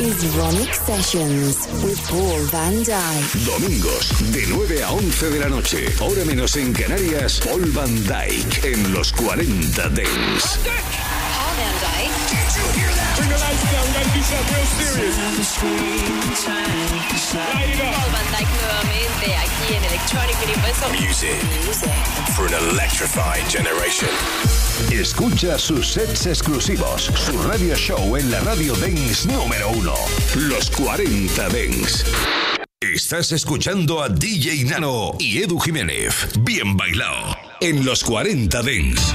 is Ronic Sessions with Paul Van Dyke. Domingos, de 9 a 11 de la noche. Hora menos en Canarias, Paul Van Dyke en los 40 Dents. Van Dyke. Bring the lights down, we gotta do real serious. Light it up. Paul Van Dyke nuevamente aquí en Electronic Universal. Music for an electrified generation. Escucha sus sets exclusivos, su radio show en la radio Dance número uno. Los 40 Dents. Estás escuchando a DJ Nano y Edu Jiménez. Bien bailado. En los 40 Dents.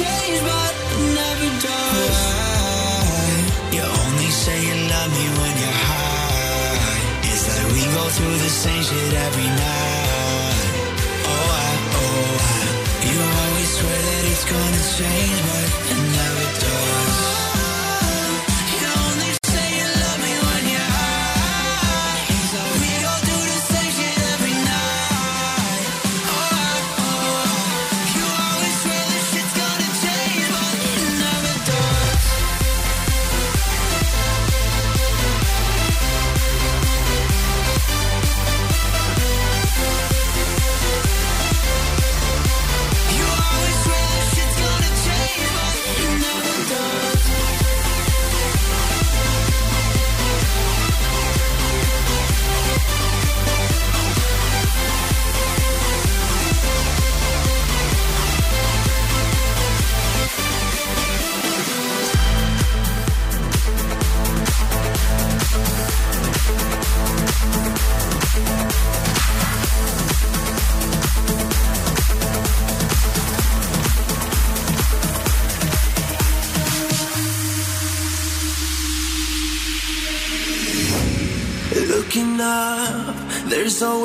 Change my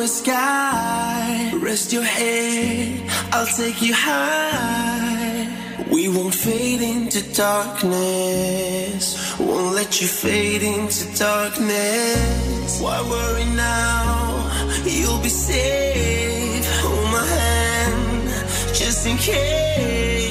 sky. Rest your head, I'll take you high. We won't fade into darkness. Won't let you fade into darkness. Why worry now? You'll be safe. Hold my hand, just in case.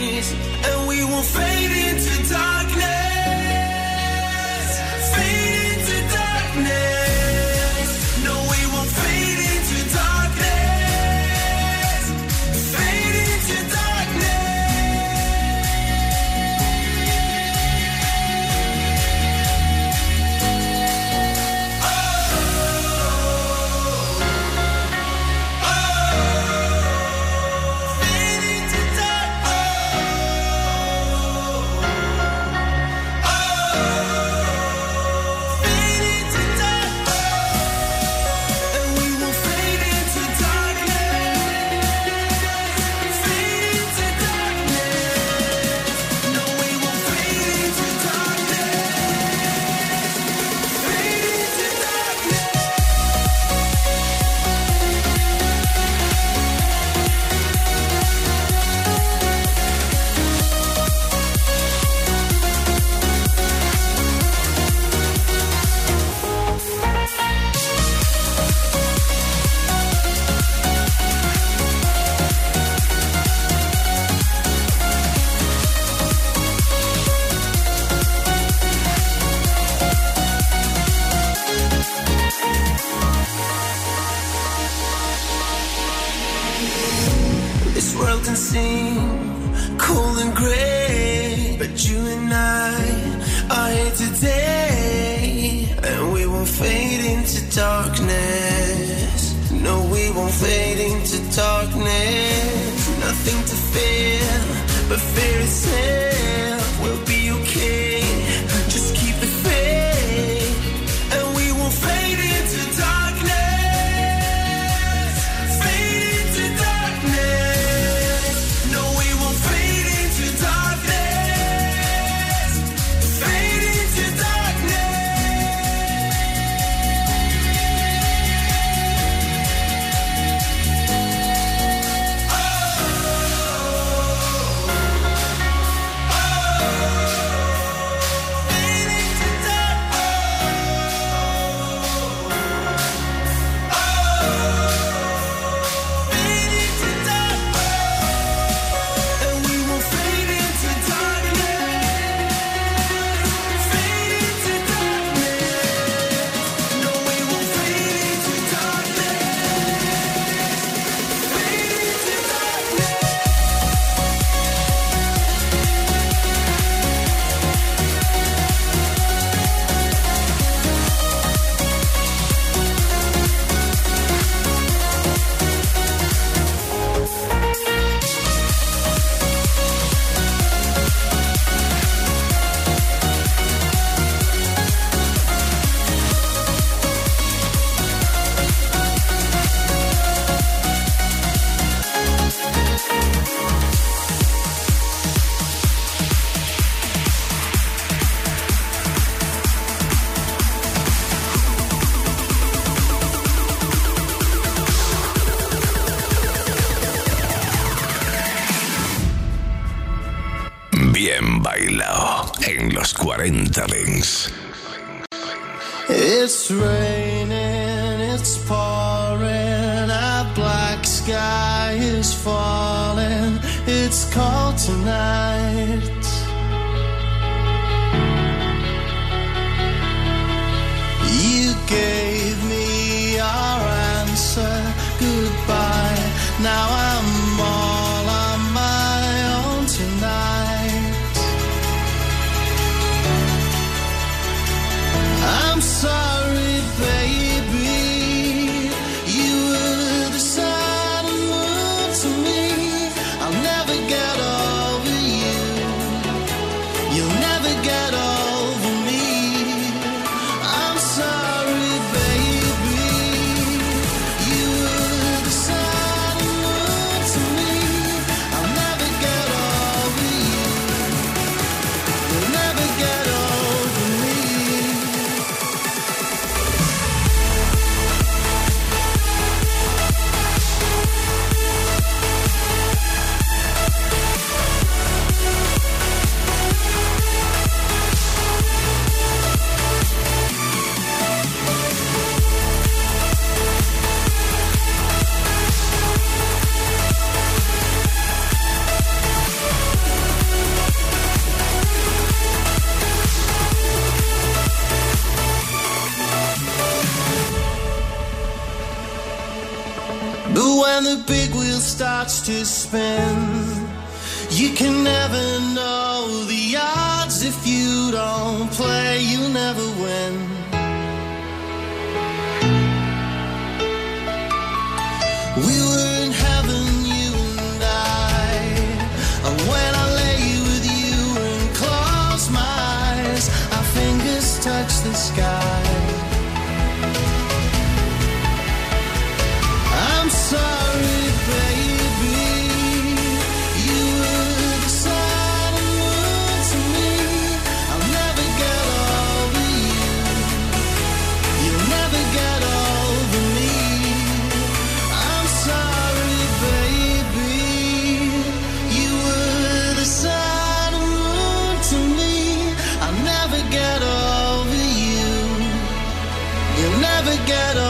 Never get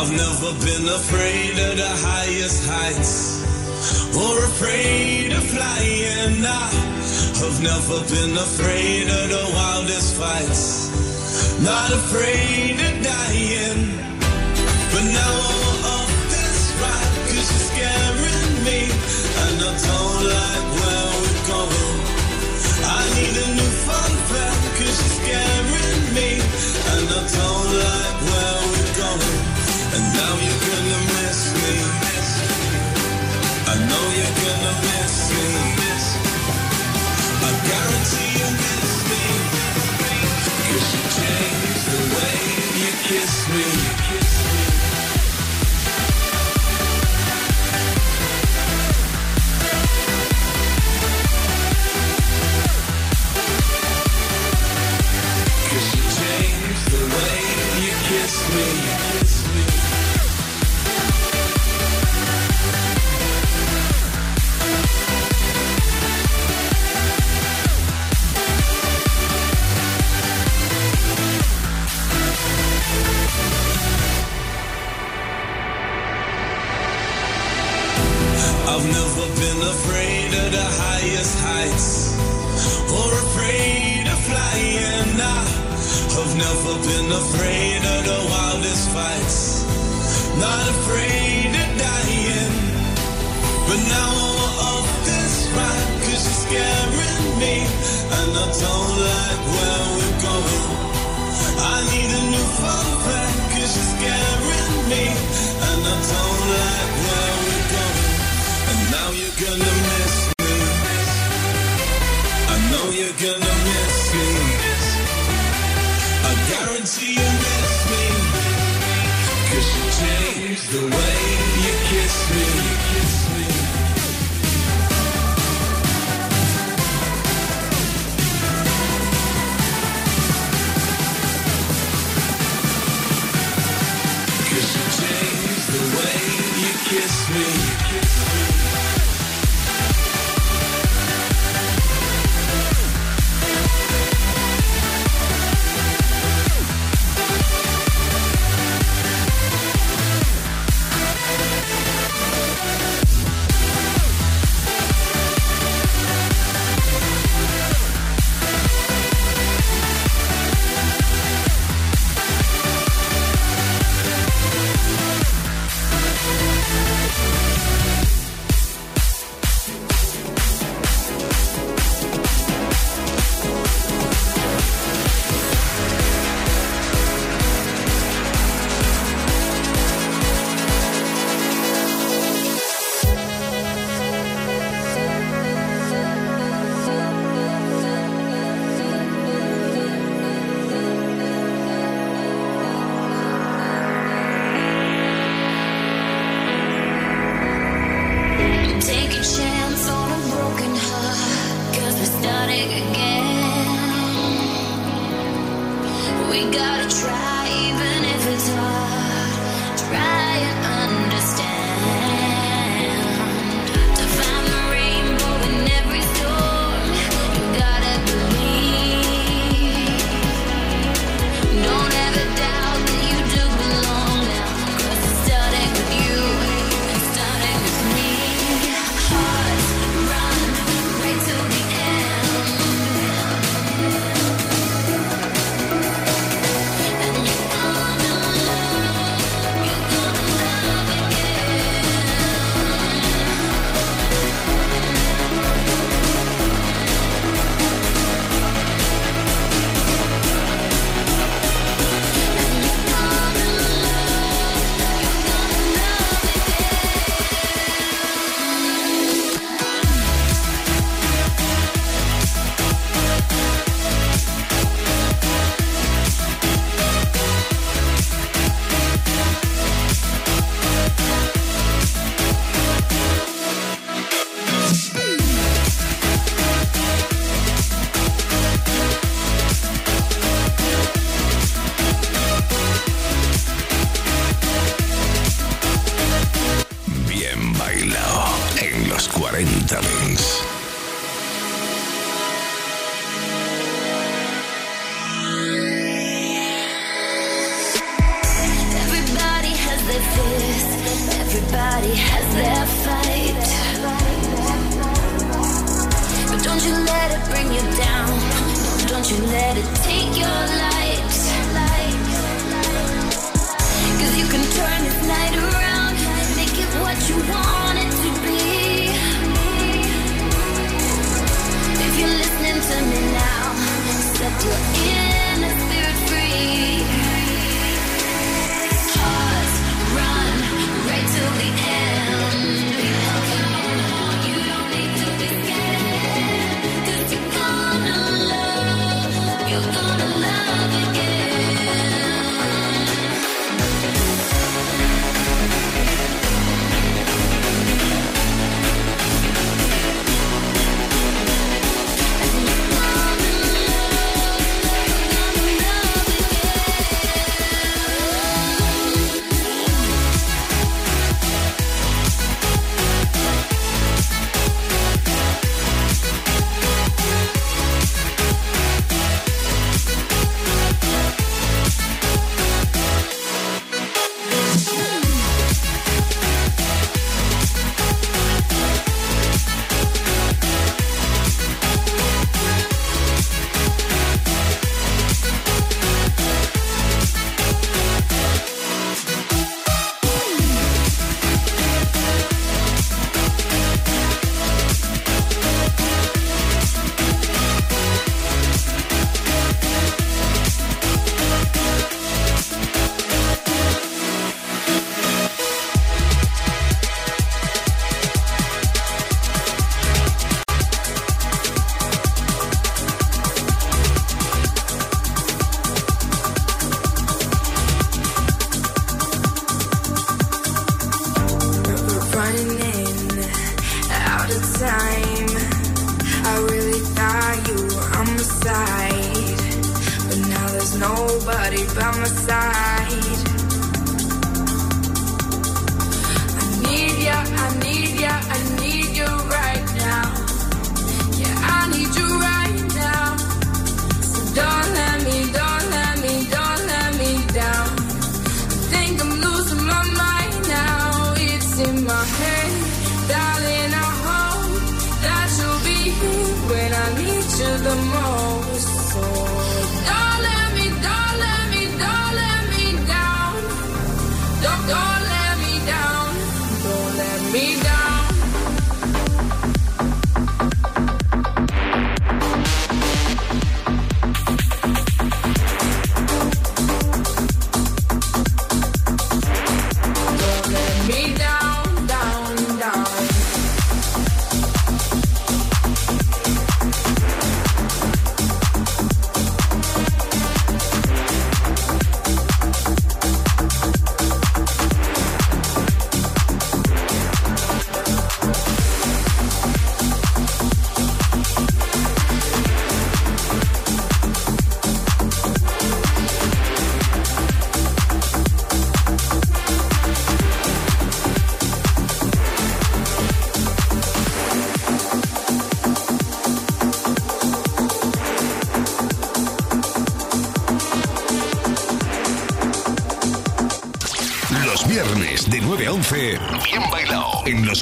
I've never been afraid of the highest heights or afraid of flying. I have never been afraid of the wildest fights, not afraid of dying. But now I'm off this ride cause you're scaring me, and I don't like where we're going. I need a new fun fact cause you're scaring me, and I don't like where. And now you're gonna miss me. I know you're gonna miss me. I guarantee you miss you changed the way you kiss me. You changed the way you me. You're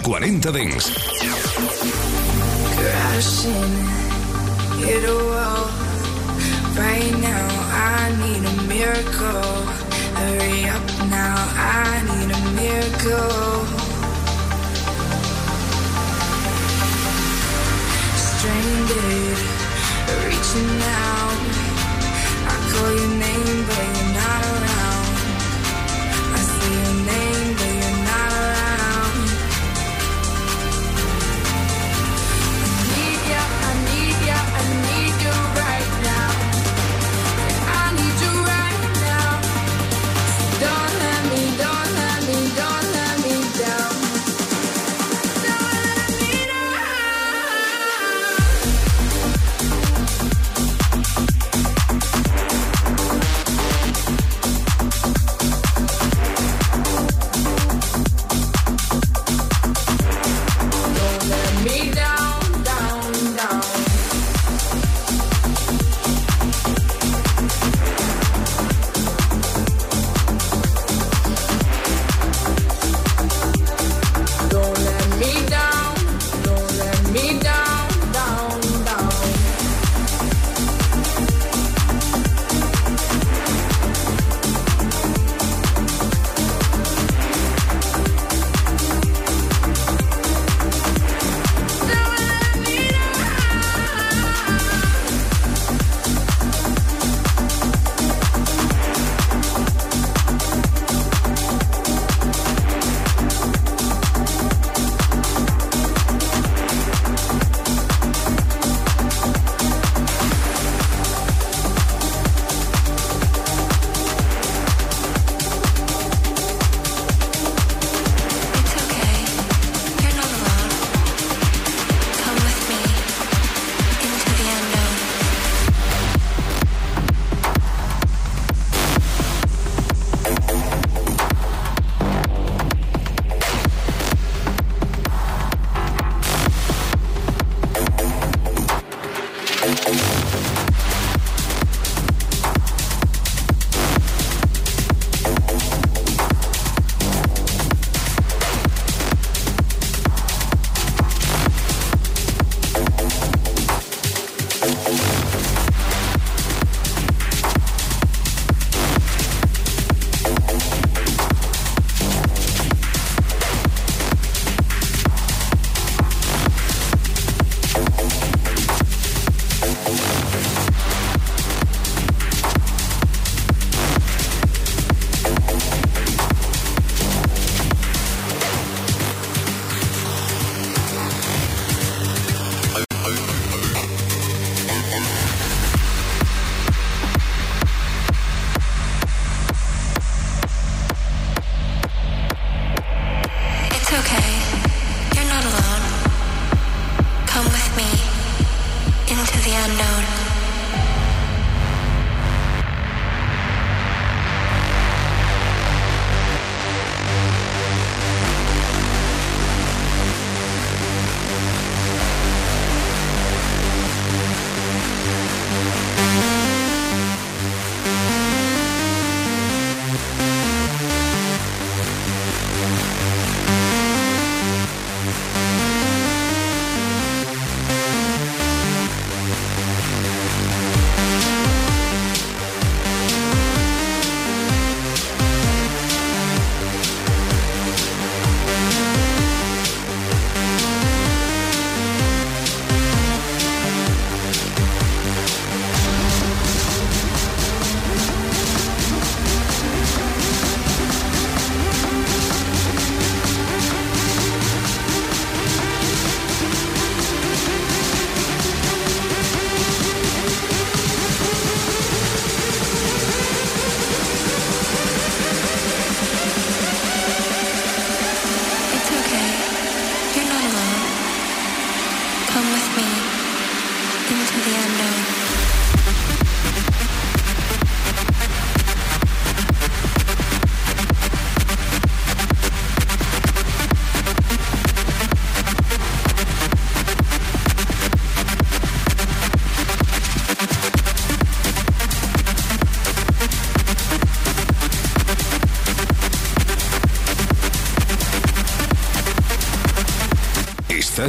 40 Dents.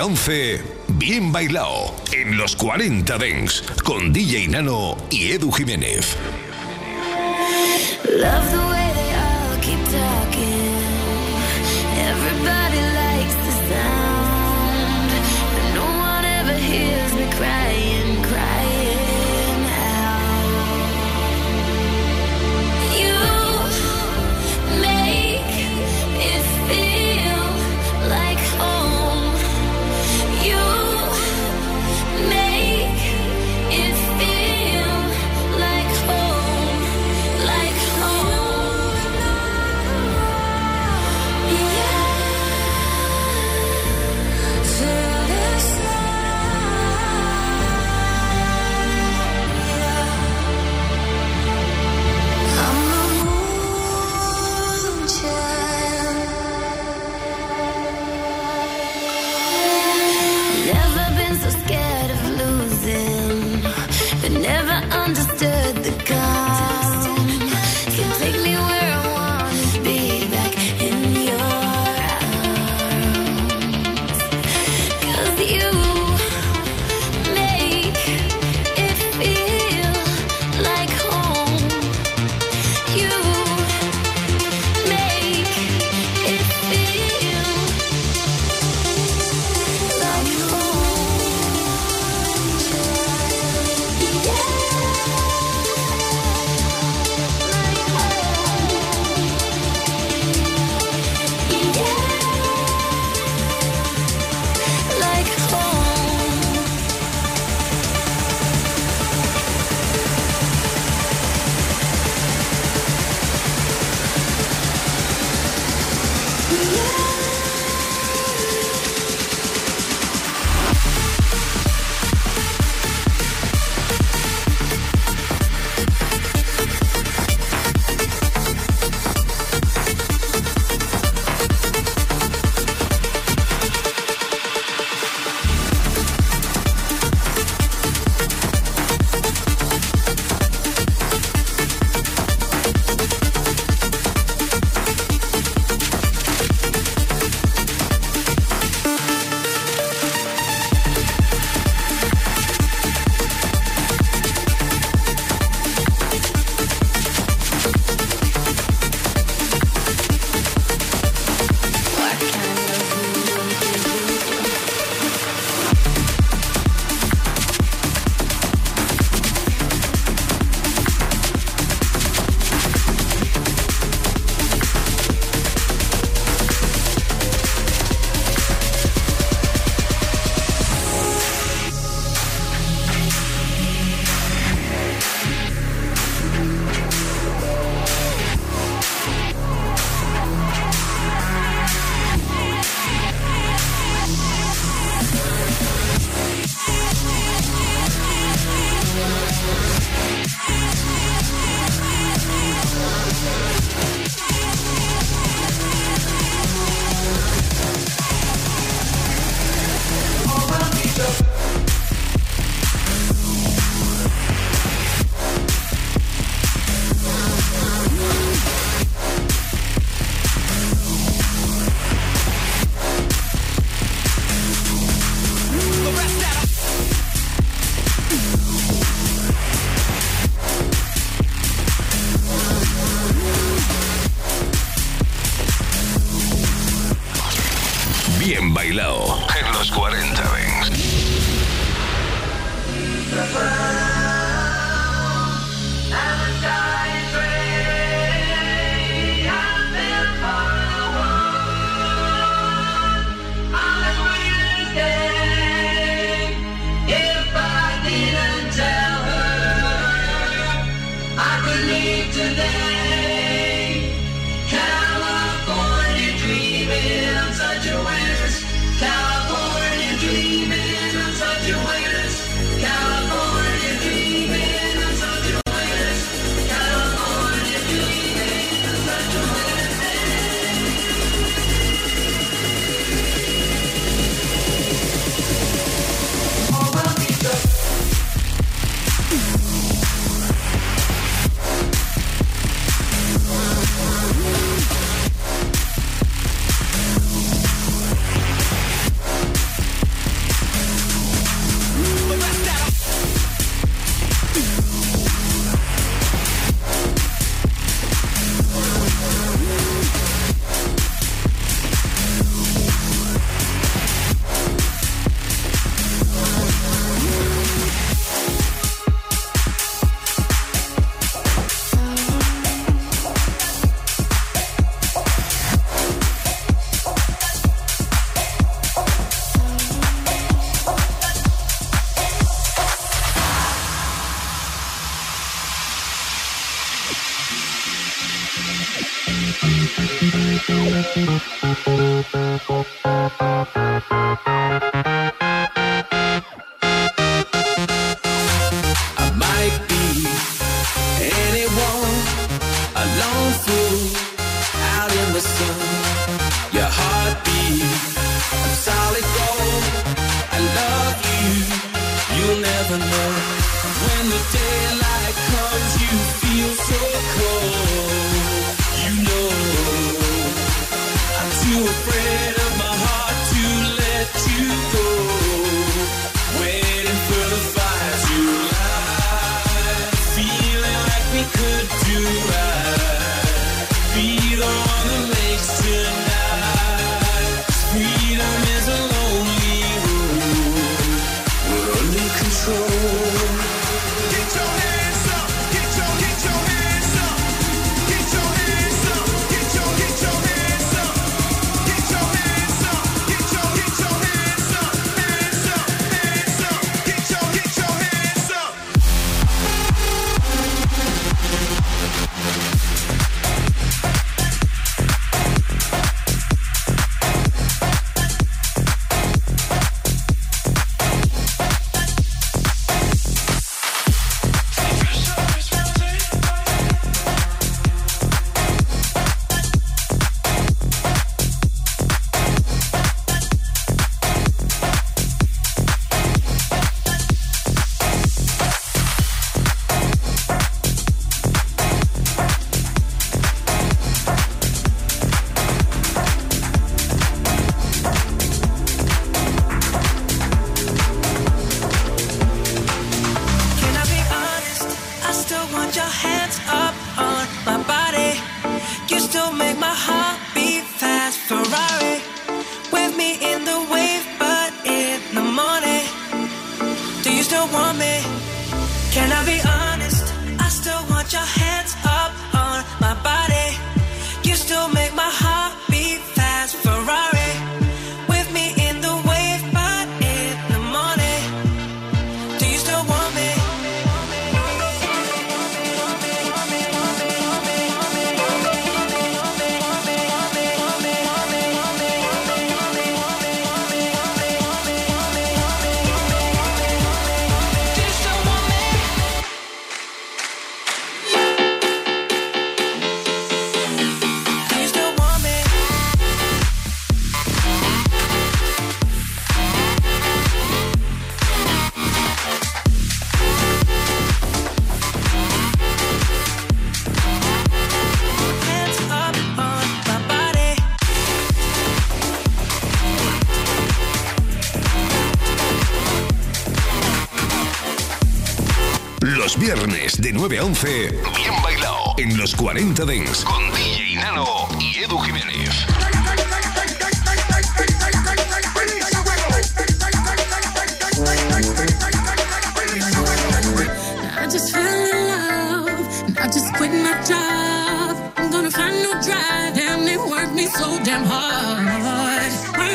11, bien bailado en los 40 Dengs con DJ Nano y Edu Jiménez.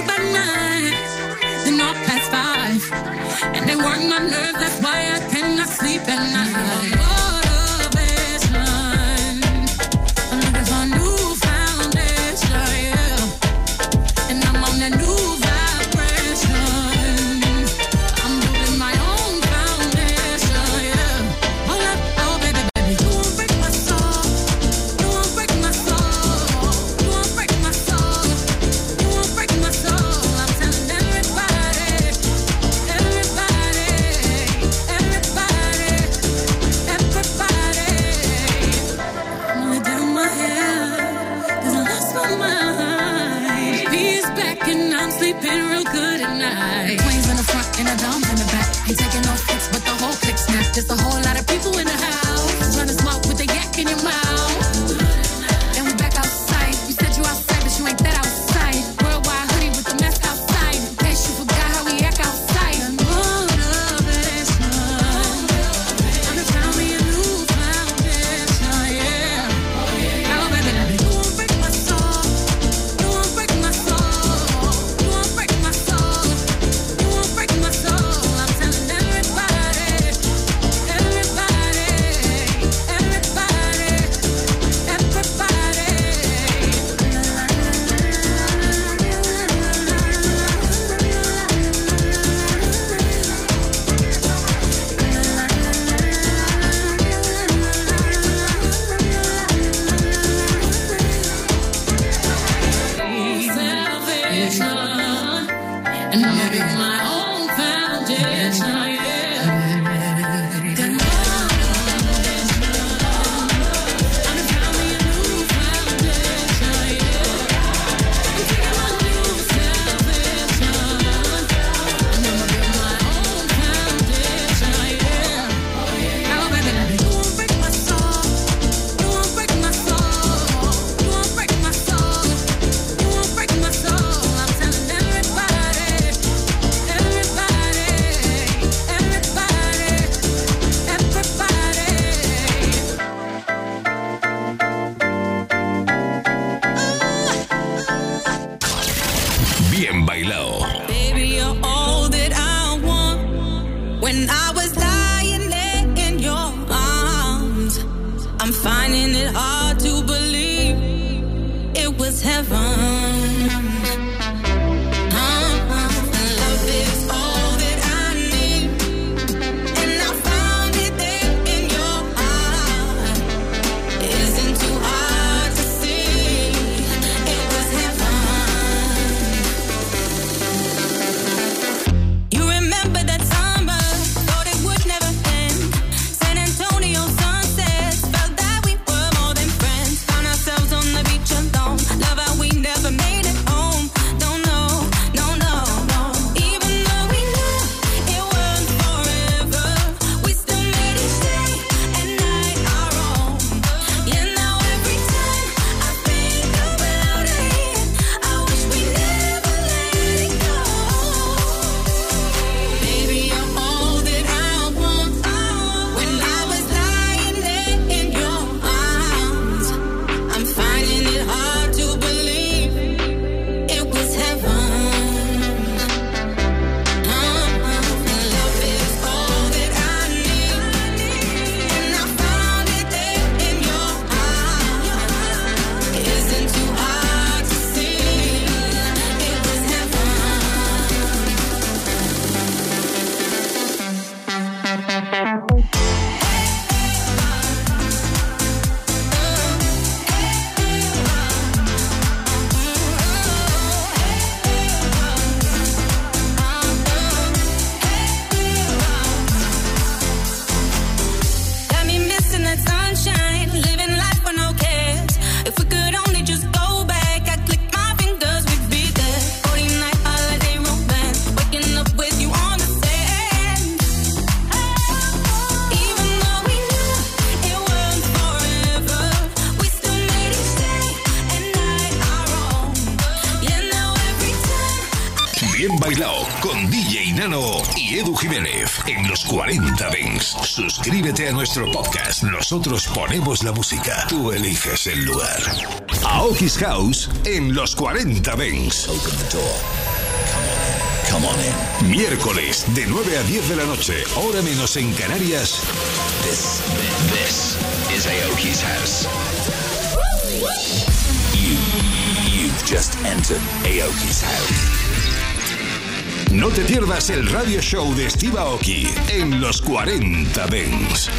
by night, they're past five. And they work my nerves, that's why I cannot sleep at night. Suscríbete a nuestro podcast. Nosotros ponemos la música. Tú eliges el lugar. Aokis House en los 40 Bens. Come on in. Miércoles de 9 a 10 de la noche, hora menos en Canarias. This, this, is Aoki's house. You, you've just entered Aoki's house. No te pierdas el radio show de Steve Aoki en los 40 Dents.